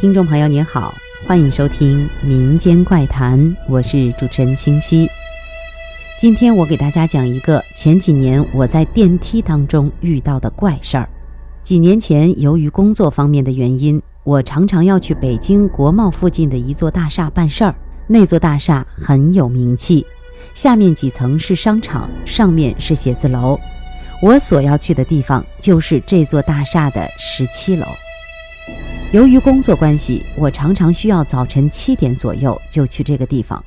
听众朋友您好，欢迎收听《民间怪谈》，我是主持人清晰。今天我给大家讲一个前几年我在电梯当中遇到的怪事儿。几年前，由于工作方面的原因，我常常要去北京国贸附近的一座大厦办事儿。那座大厦很有名气，下面几层是商场，上面是写字楼。我所要去的地方就是这座大厦的十七楼。由于工作关系，我常常需要早晨七点左右就去这个地方。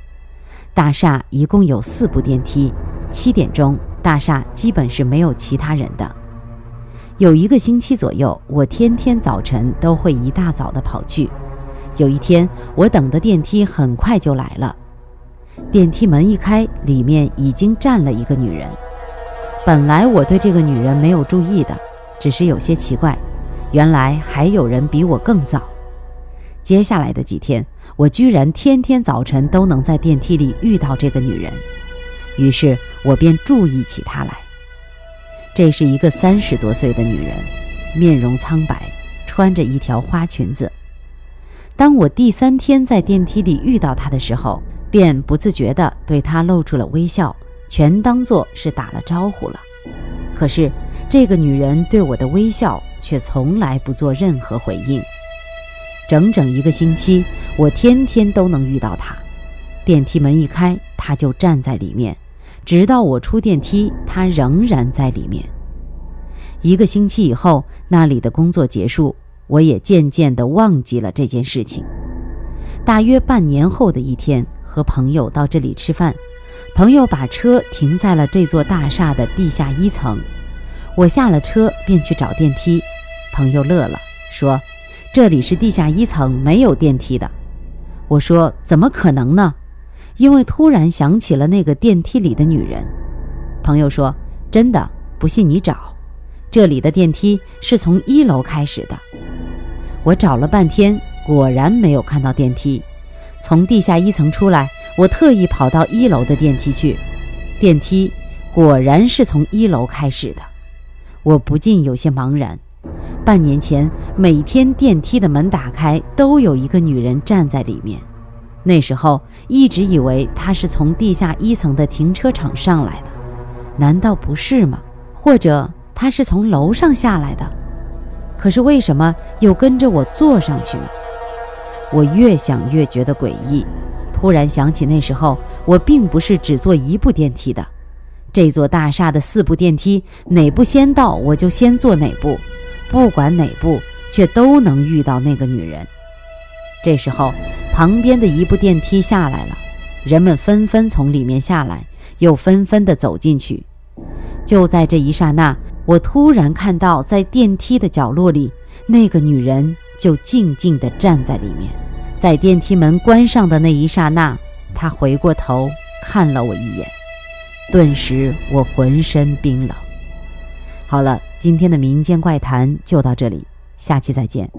大厦一共有四部电梯，七点钟大厦基本是没有其他人的。有一个星期左右，我天天早晨都会一大早的跑去。有一天，我等的电梯很快就来了，电梯门一开，里面已经站了一个女人。本来我对这个女人没有注意的，只是有些奇怪。原来还有人比我更早。接下来的几天，我居然天天早晨都能在电梯里遇到这个女人，于是我便注意起她来。这是一个三十多岁的女人，面容苍白，穿着一条花裙子。当我第三天在电梯里遇到她的时候，便不自觉地对她露出了微笑，全当作是打了招呼了。可是这个女人对我的微笑。却从来不做任何回应。整整一个星期，我天天都能遇到他。电梯门一开，他就站在里面，直到我出电梯，他仍然在里面。一个星期以后，那里的工作结束，我也渐渐地忘记了这件事情。大约半年后的一天，和朋友到这里吃饭，朋友把车停在了这座大厦的地下一层。我下了车便去找电梯。朋友乐了，说：“这里是地下一层，没有电梯的。”我说：“怎么可能呢？”因为突然想起了那个电梯里的女人。朋友说：“真的，不信你找，这里的电梯是从一楼开始的。”我找了半天，果然没有看到电梯。从地下一层出来，我特意跑到一楼的电梯去，电梯果然是从一楼开始的。我不禁有些茫然。半年前，每天电梯的门打开，都有一个女人站在里面。那时候一直以为她是从地下一层的停车场上来的，难道不是吗？或者她是从楼上下来的？可是为什么又跟着我坐上去呢？我越想越觉得诡异，突然想起那时候我并不是只坐一部电梯的，这座大厦的四部电梯，哪部先到我就先坐哪部。不管哪部，却都能遇到那个女人。这时候，旁边的一部电梯下来了，人们纷纷从里面下来，又纷纷地走进去。就在这一刹那，我突然看到，在电梯的角落里，那个女人就静静地站在里面。在电梯门关上的那一刹那，她回过头看了我一眼，顿时我浑身冰冷。好了。今天的民间怪谈就到这里，下期再见。